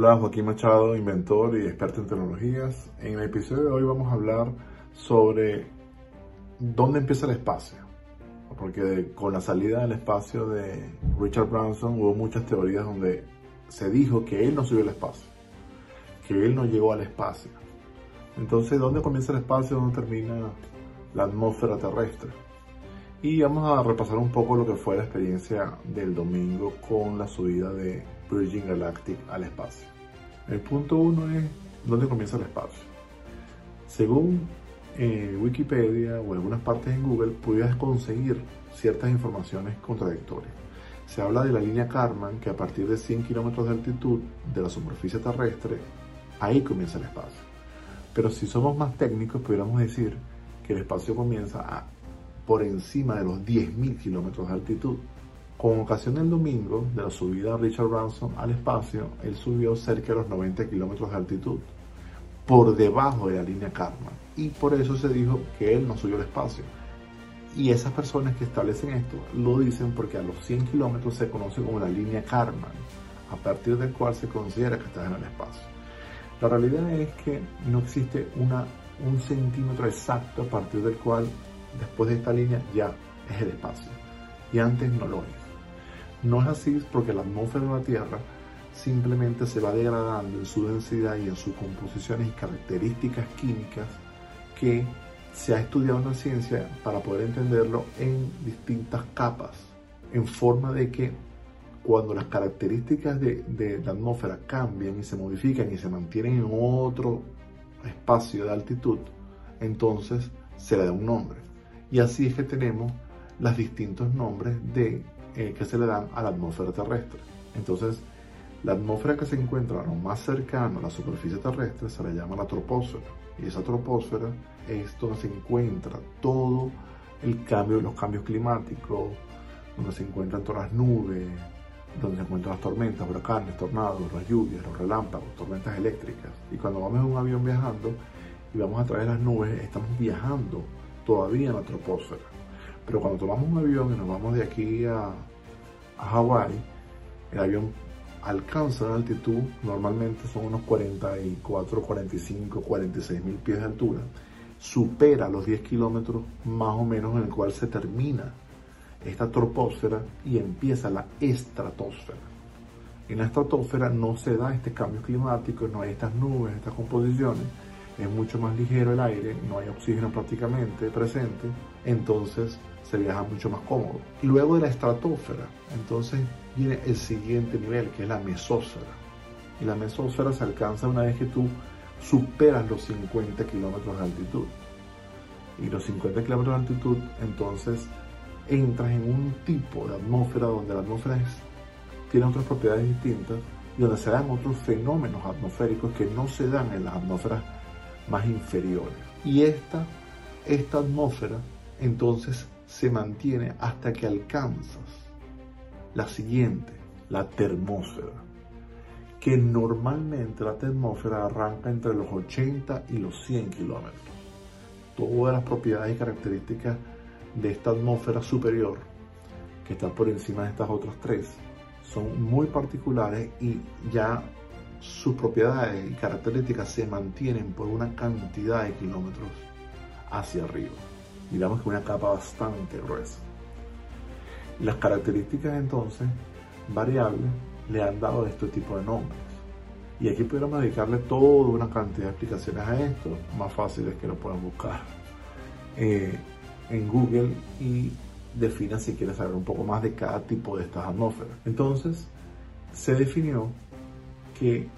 Hola, Joaquín Machado, inventor y experto en tecnologías. En el episodio de hoy vamos a hablar sobre dónde empieza el espacio. Porque con la salida del espacio de Richard Branson hubo muchas teorías donde se dijo que él no subió al espacio, que él no llegó al espacio. Entonces, ¿dónde comienza el espacio? ¿Dónde termina la atmósfera terrestre? Y vamos a repasar un poco lo que fue la experiencia del domingo con la subida de Virgin Galactic al espacio. El punto uno es dónde comienza el espacio. Según eh, Wikipedia o algunas partes en Google, pudieras conseguir ciertas informaciones contradictorias. Se habla de la línea Karman, que a partir de 100 kilómetros de altitud de la superficie terrestre, ahí comienza el espacio. Pero si somos más técnicos, pudiéramos decir que el espacio comienza por encima de los 10.000 kilómetros de altitud. Con ocasión del domingo de la subida de Richard Branson al espacio, él subió cerca de los 90 kilómetros de altitud, por debajo de la línea Karman. Y por eso se dijo que él no subió al espacio. Y esas personas que establecen esto lo dicen porque a los 100 kilómetros se conoce como la línea Karman, a partir del cual se considera que estás en el espacio. La realidad es que no existe un centímetro exacto a partir del cual, después de esta línea, ya es el espacio. Y antes no lo es. No es así porque la atmósfera de la Tierra simplemente se va degradando en su densidad y en sus composiciones y características químicas que se ha estudiado en la ciencia para poder entenderlo en distintas capas, en forma de que cuando las características de, la atmósfera cambian y se modifican y se mantienen en otro espacio de altitud, entonces se le da un nombre. Y así es que tenemos los distintos nombres de eh, que se le dan a la atmósfera terrestre. Entonces, la atmósfera que se encuentra lo más cercano a la superficie terrestre se le llama la troposfera. Y esa troposfera es donde se encuentra todo el cambio, los cambios climáticos, donde se encuentran todas las nubes, donde se encuentran las tormentas, huracanes, tornados, las lluvias, los relámpagos, tormentas eléctricas. Y cuando vamos en un avión viajando y vamos a través de las nubes, estamos viajando todavía en la troposfera. Pero cuando tomamos un avión y nos vamos de aquí a, a Hawái, el avión alcanza una altitud, normalmente son unos 44, 45, 46 mil pies de altura, supera los 10 kilómetros más o menos en el cual se termina esta troposfera y empieza la estratosfera. En la estratosfera no se da este cambio climático, no hay estas nubes, estas composiciones, es mucho más ligero el aire, no hay oxígeno prácticamente presente, entonces se viaja mucho más cómodo. Luego de la estratosfera, entonces viene el siguiente nivel, que es la mesósfera. Y la mesósfera se alcanza una vez que tú superas los 50 kilómetros de altitud. Y los 50 kilómetros de altitud, entonces entras en un tipo de atmósfera donde la atmósfera tiene otras propiedades distintas y donde se dan otros fenómenos atmosféricos que no se dan en las atmósferas más inferiores. Y esta, esta atmósfera entonces se mantiene hasta que alcanzas la siguiente, la termósfera, que normalmente la termósfera arranca entre los 80 y los 100 kilómetros. Todas las propiedades y características de esta atmósfera superior, que está por encima de estas otras tres, son muy particulares y ya sus propiedades y características se mantienen por una cantidad de kilómetros hacia arriba digamos que una capa bastante gruesa. Las características entonces variables le han dado este tipo de nombres. Y aquí podemos dedicarle toda una cantidad de explicaciones a esto, más fáciles que lo puedan buscar eh, en Google y defina si quieres saber un poco más de cada tipo de estas atmósferas. Entonces, se definió que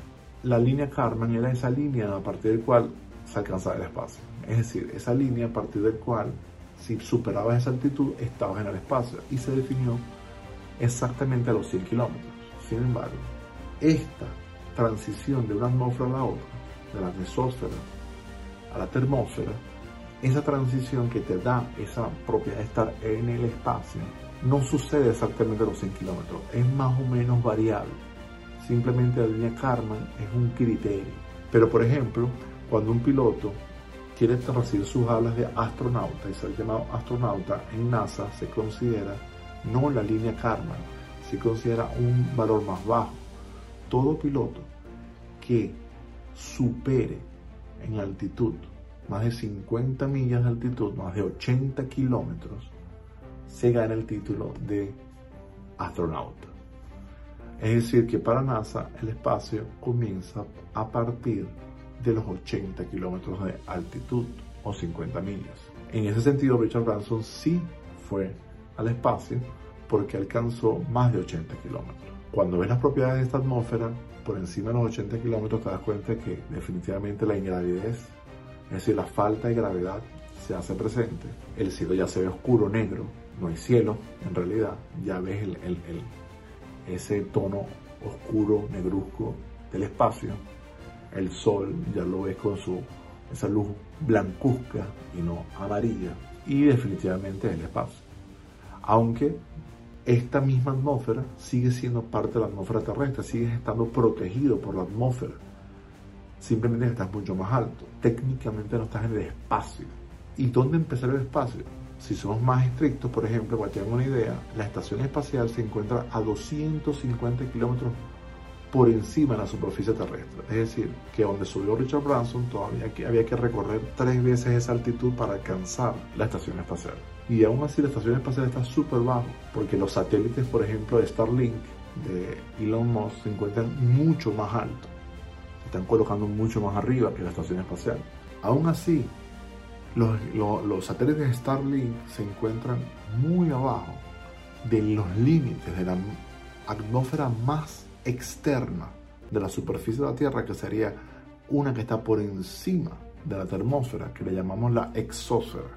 la línea Karman era esa línea a partir del cual se alcanzaba el espacio. Es decir, esa línea a partir del cual, si superabas esa altitud, estabas en el espacio. Y se definió exactamente a los 100 kilómetros. Sin embargo, esta transición de una atmósfera a la otra, de la mesósfera a la termósfera, esa transición que te da esa propiedad de estar en el espacio, no sucede exactamente a los 100 kilómetros, es más o menos variable. Simplemente la línea Karman es un criterio. Pero por ejemplo, cuando un piloto quiere recibir sus alas de astronauta y ser llamado astronauta en NASA, se considera no la línea Karman, se considera un valor más bajo. Todo piloto que supere en altitud más de 50 millas de altitud, más de 80 kilómetros, se gana el título de astronauta. Es decir, que para NASA el espacio comienza a partir de los 80 kilómetros de altitud o 50 millas. En ese sentido, Richard Branson sí fue al espacio porque alcanzó más de 80 kilómetros. Cuando ves las propiedades de esta atmósfera, por encima de los 80 kilómetros, te das cuenta que definitivamente la ingravidez, es decir, la falta de gravedad, se hace presente. El cielo ya se ve oscuro, negro, no hay cielo, en realidad, ya ves el, ese tono oscuro, negruzco del espacio. El sol ya lo ves con su, esa luz blancuzca y no amarilla. Y definitivamente el espacio. Aunque esta misma atmósfera sigue siendo parte de la atmósfera terrestre, sigue estando protegido por la atmósfera. Simplemente estás mucho más alto. Técnicamente no estás en el espacio. ¿Y dónde empezar el espacio? Si somos más estrictos, por ejemplo, para que tengan una idea, la estación espacial se encuentra a 250 kilómetros por encima de la superficie terrestre. Es decir, que donde subió Richard Branson todavía había que recorrer tres veces esa altitud para alcanzar la estación espacial. Y aún así la estación espacial está súper bajo, porque los satélites, por ejemplo, de Starlink, de Elon Musk, se encuentran mucho más altos. Se están colocando mucho más arriba que la estación espacial. Aún así, los, los satélites de Starlink se encuentran muy abajo de los límites de la atmósfera más externa de la superficie de la Tierra, que sería una que está por encima de la termósfera, que le llamamos la exósfera,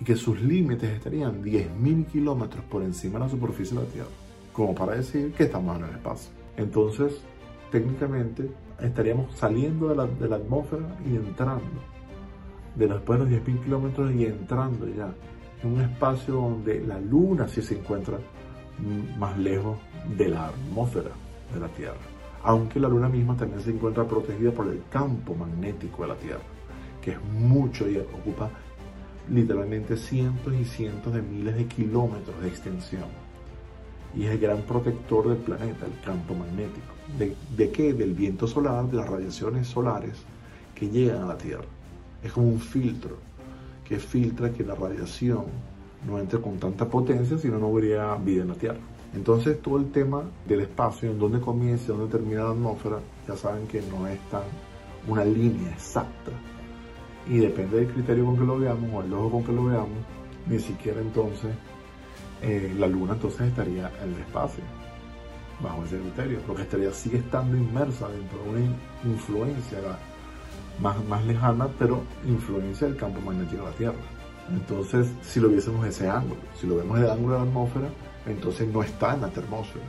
y que sus límites estarían 10.000 kilómetros por encima de la superficie de la Tierra, como para decir que estamos en el espacio. Entonces, técnicamente, estaríamos saliendo de la atmósfera y entrando, de después de los 10.000 kilómetros y entrando ya en un espacio donde la Luna sí se encuentra más lejos de la atmósfera de la Tierra, aunque la Luna misma también se encuentra protegida por el campo magnético de la Tierra, que es mucho y ocupa literalmente cientos y cientos de miles de kilómetros de extensión. Y es el gran protector del planeta, el campo magnético. ¿De, ¿De qué? Del viento solar, de las radiaciones solares que llegan a la Tierra. Es como un filtro que filtra que la radiación no entre con tanta potencia, sino no habría vida en la Tierra. Entonces todo el tema del espacio, en dónde comienza dónde termina la atmósfera, ya saben que no es tan una línea exacta. Y depende del criterio con que lo veamos o el ojo con que lo veamos, ni siquiera entonces eh, la Luna entonces estaría en el espacio, bajo ese criterio, porque estaría, sigue estando inmersa dentro de una influencia más, más lejana, pero influencia del campo magnético de la Tierra. Entonces, si lo viésemos ese ángulo, si lo vemos el ángulo de la atmósfera, entonces no está en la termósfera.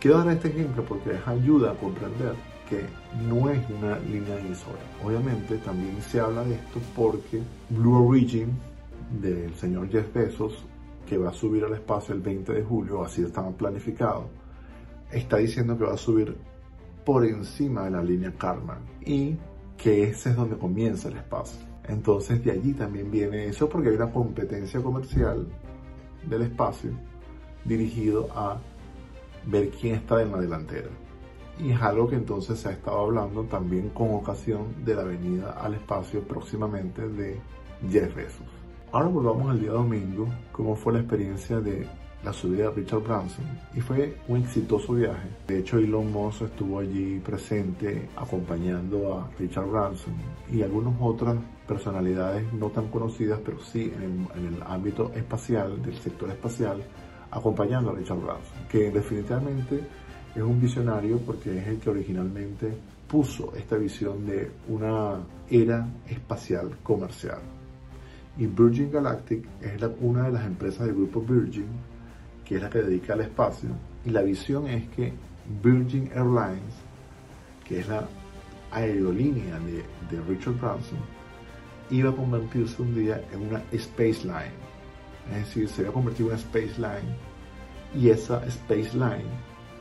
Quiero dar este ejemplo porque es ayuda a comprender que no es una línea divisoria. Obviamente también se habla de esto porque Blue Origin del señor Jeff Bezos, que va a subir al espacio el 20 de julio, así estaba planificado, está diciendo que va a subir por encima de la línea Karman y que ese es donde comienza el espacio. Entonces de allí también viene eso porque hay una competencia comercial del espacio dirigido a ver quién está en la delantera. Y es algo que entonces se ha estado hablando también con ocasión de la venida al espacio próximamente de Jeff Bezos. Ahora volvamos al día domingo, cómo fue la experiencia de la subida de Richard Branson y fue un exitoso viaje. De hecho, Elon Musk estuvo allí presente acompañando a Richard Branson y algunas otras personalidades no tan conocidas, pero sí en el, ámbito espacial, del sector espacial, acompañando a Richard Branson, que definitivamente es un visionario porque es el que originalmente puso esta visión de una era espacial comercial. Y Virgin Galactic es una de las empresas del grupo Virgin que es la que dedica al espacio, y la visión es que Virgin Airlines, que es la aerolínea de, Richard Branson, iba a convertirse un día en una Space Line. Es decir, se iba a convertir en una Space Line y esa Space Line,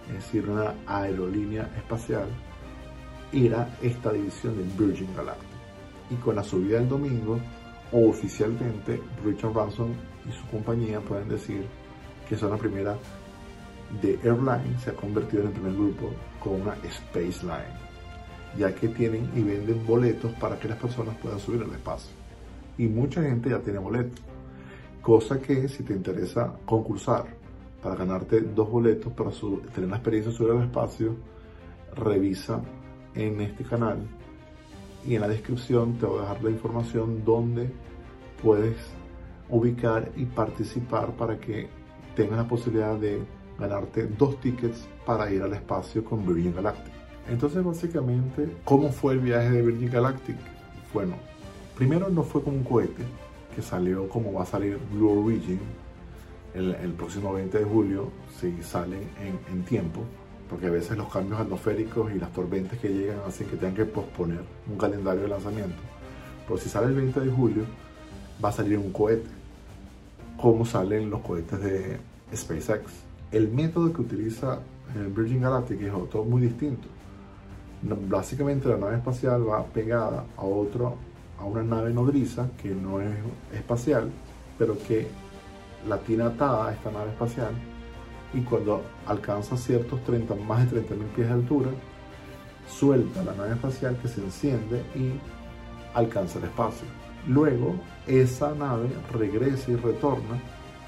es decir, una aerolínea espacial, era esta división de Virgin Galactic. Y con la subida del domingo, oficialmente Richard Branson y su compañía pueden decir que son la primera de Airline, se ha convertido en el primer grupo con una Space Line. ya que tienen y venden boletos para que las personas puedan subir al espacio. Y mucha gente ya tiene boletos. Cosa que si te interesa concursar para ganarte dos boletos para tener la experiencia de subir al espacio, revisa en este canal y en la descripción te voy a dejar la información donde puedes ubicar y participar para que tengas la posibilidad de ganarte dos tickets para ir al espacio con Virgin Galactic. Entonces básicamente, ¿cómo fue el viaje de Virgin Galactic? Bueno, primero no fue con un cohete que salió como va a salir Blue Origin el, próximo 20 de julio, si salen en, en tiempo, porque a veces los cambios atmosféricos y las tormentas que llegan hacen que tengan que posponer un calendario de lanzamiento. Pero si sale el 20 de julio, va a salir un cohete, como salen los cohetes de SpaceX. El método que utiliza Virgin Galactic es otro muy distinto. Básicamente la nave espacial va pegada a otro, a una nave nodriza que no es espacial, pero que la tiene atada a esta nave espacial y cuando alcanza ciertos 30, más de 30.000 pies de altura, suelta la nave espacial que se enciende y alcanza el espacio. Luego, esa nave regresa y retorna,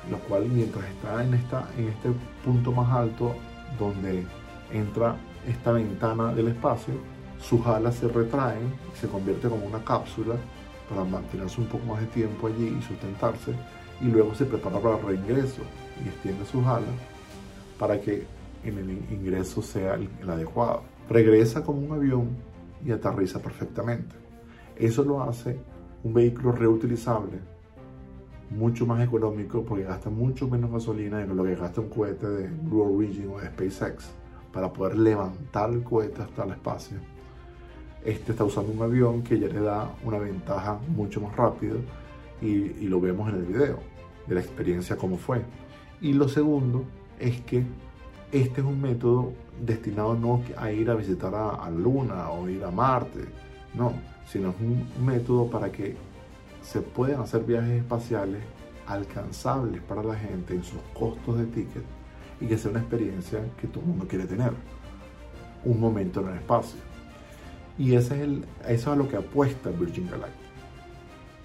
lo cual mientras está en, esta, en este punto más alto donde entra esta ventana del espacio, sus alas se retraen y se convierte como una cápsula para mantenerse un poco más de tiempo allí y sustentarse, y luego se prepara para el reingreso y extiende sus alas para que en el ingreso sea el, adecuado. Regresa como un avión y aterriza perfectamente. Eso lo hace un vehículo reutilizable, mucho más económico porque gasta mucho menos gasolina de lo que gasta un cohete de Blue Origin o de SpaceX para poder levantar el cohete hasta el espacio. Este está usando un avión que ya le da una ventaja mucho más rápido y, y lo vemos en el video de la experiencia como fue. Y lo segundo es que este es un método destinado no a ir a visitar a, la Luna o ir a Marte, no, sino es un método para que se puedan hacer viajes espaciales alcanzables para la gente en sus costos de ticket y que sea una experiencia que todo el mundo quiere tener, un momento en el espacio. Y ese es eso es a lo que apuesta Virgin Galactic.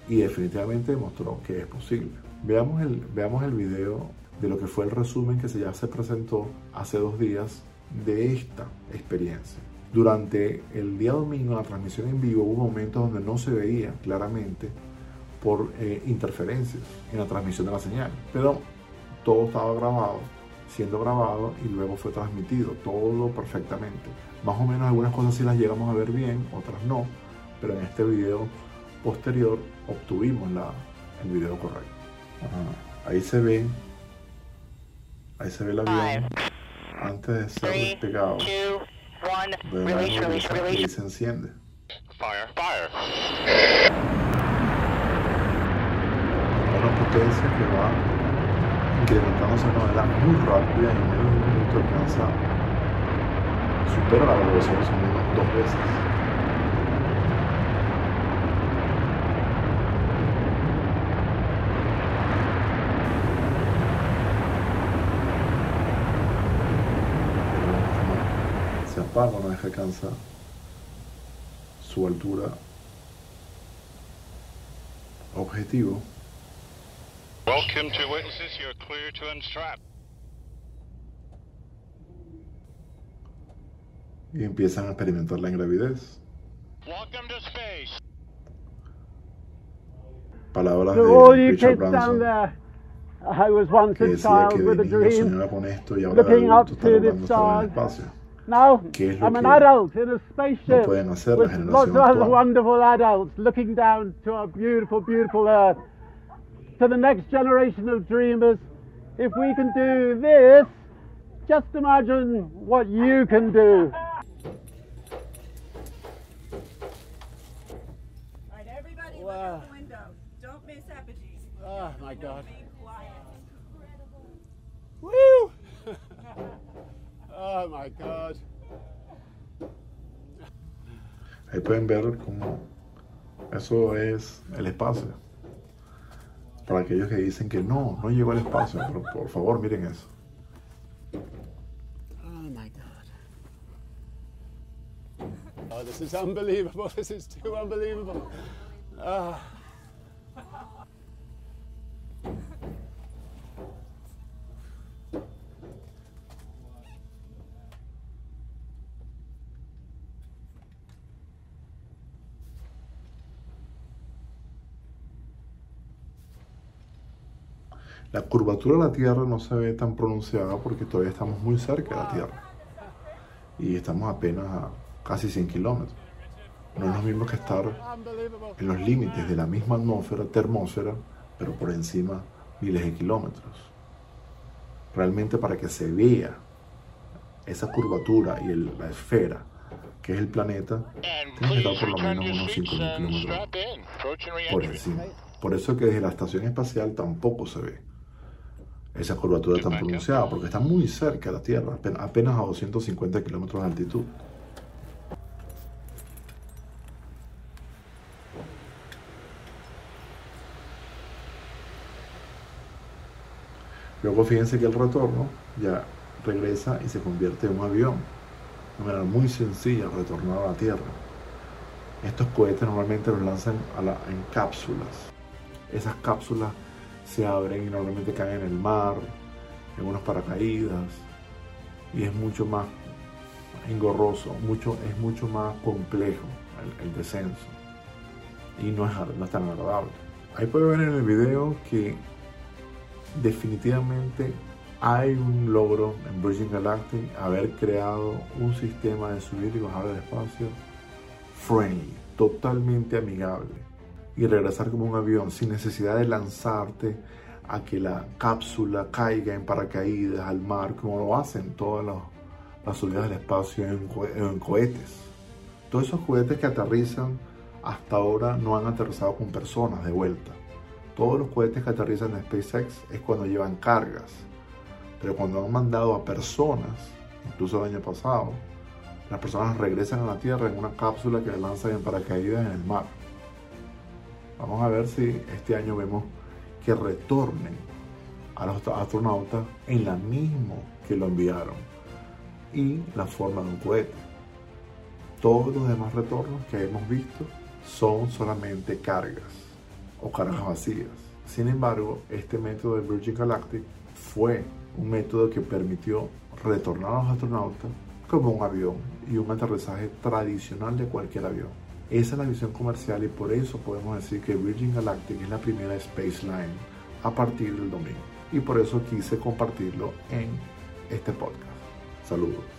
Y definitivamente demostró que es posible. Veamos el, veamos el video de lo que fue el resumen que se ya se presentó hace dos días de esta experiencia. Durante el día domingo, la transmisión en vivo, hubo momentos donde no se veía claramente por eh, interferencias en la transmisión de la señal, pero todo estaba grabado, siendo grabado y luego fue transmitido, todo perfectamente. Más o menos algunas cosas sí las llegamos a ver bien, otras no, pero en este video posterior obtuvimos la, el video correcto. Ahí se ve Ahí se ve el avión antes de ser despegado. Y se enciende. Fire, fire. Una potencia que va incrementándose de manera muy rápida y en menos de un minuto alcanza, supera la velocidad de sonido dos veces. No deja alcanza su altura objetivo. Welcome to witnesses, you're clear to unstrap. Y empiezan a experimentar la ingravidez. Welcome to space. Palabras de Richard Branson. I was once a child with a dream, looking up to the stars. Now, I'm an adult in a spaceship no with lots of other wonderful adults looking down to our beautiful, beautiful Earth. To the next generation of dreamers, if we can do this, just imagine what you can do. All right, everybody, look out the window. Don't miss Apogee. Oh, my God. Be quiet. Woo! Oh my God. Ahí pueden ver cómo eso es el espacio. Para aquellos que dicen que no, no llegó al espacio, pero por favor miren eso. Oh my God. Oh, this is unbelievable. This is too unbelievable. Ah. La curvatura de la Tierra no se ve tan pronunciada porque todavía estamos muy cerca de la Tierra. Y estamos apenas a casi 100 kilómetros. No es lo mismo que estar en los límites de la misma atmósfera, termósfera, pero por encima miles de kilómetros. Realmente para que se vea esa curvatura y la esfera que es el planeta, tiene que estar por lo menos unos 5.000 kilómetros por encima. Por eso es que desde la estación espacial tampoco se ve esa curvatura tan pronunciada, porque está muy cerca de la Tierra, apenas a 250 kilómetros de altitud. Luego fíjense que el retorno ya regresa y se convierte en un avión. De manera muy sencilla retornar a la Tierra. Estos cohetes normalmente los lanzan en cápsulas. Esas cápsulas se abren y normalmente caen en el mar, en unos paracaídas, y es mucho más engorroso, mucho, es mucho más complejo el, descenso y no es, no es tan agradable. Ahí puede ver en el video que definitivamente hay un logro en Virgin Galactic haber creado un sistema de subir y bajar del espacio friendly, totalmente amigable y regresar como un avión sin necesidad de lanzarte a que la cápsula caiga en paracaídas al mar, como lo hacen todas las subidas del espacio en, en cohetes. Todos esos cohetes que aterrizan hasta ahora no han aterrizado con personas de vuelta. Todos los cohetes que aterrizan en SpaceX es cuando llevan cargas. Pero cuando han mandado a personas, incluso el año pasado, las personas regresan a la Tierra en una cápsula que lanzan en paracaídas en el mar. Vamos a ver si este año vemos que retornen a los astronautas en la misma que lo enviaron y la forma de un cohete. Todos los demás retornos que hemos visto son solamente cargas o cargas vacías. Sin embargo, este método de Virgin Galactic fue un método que permitió retornar a los astronautas como un avión y un aterrizaje tradicional de cualquier avión. Esa es la visión comercial y por eso podemos decir que Virgin Galactic es la primera space line a partir del domingo. Y por eso quise compartirlo en este podcast. Saludos.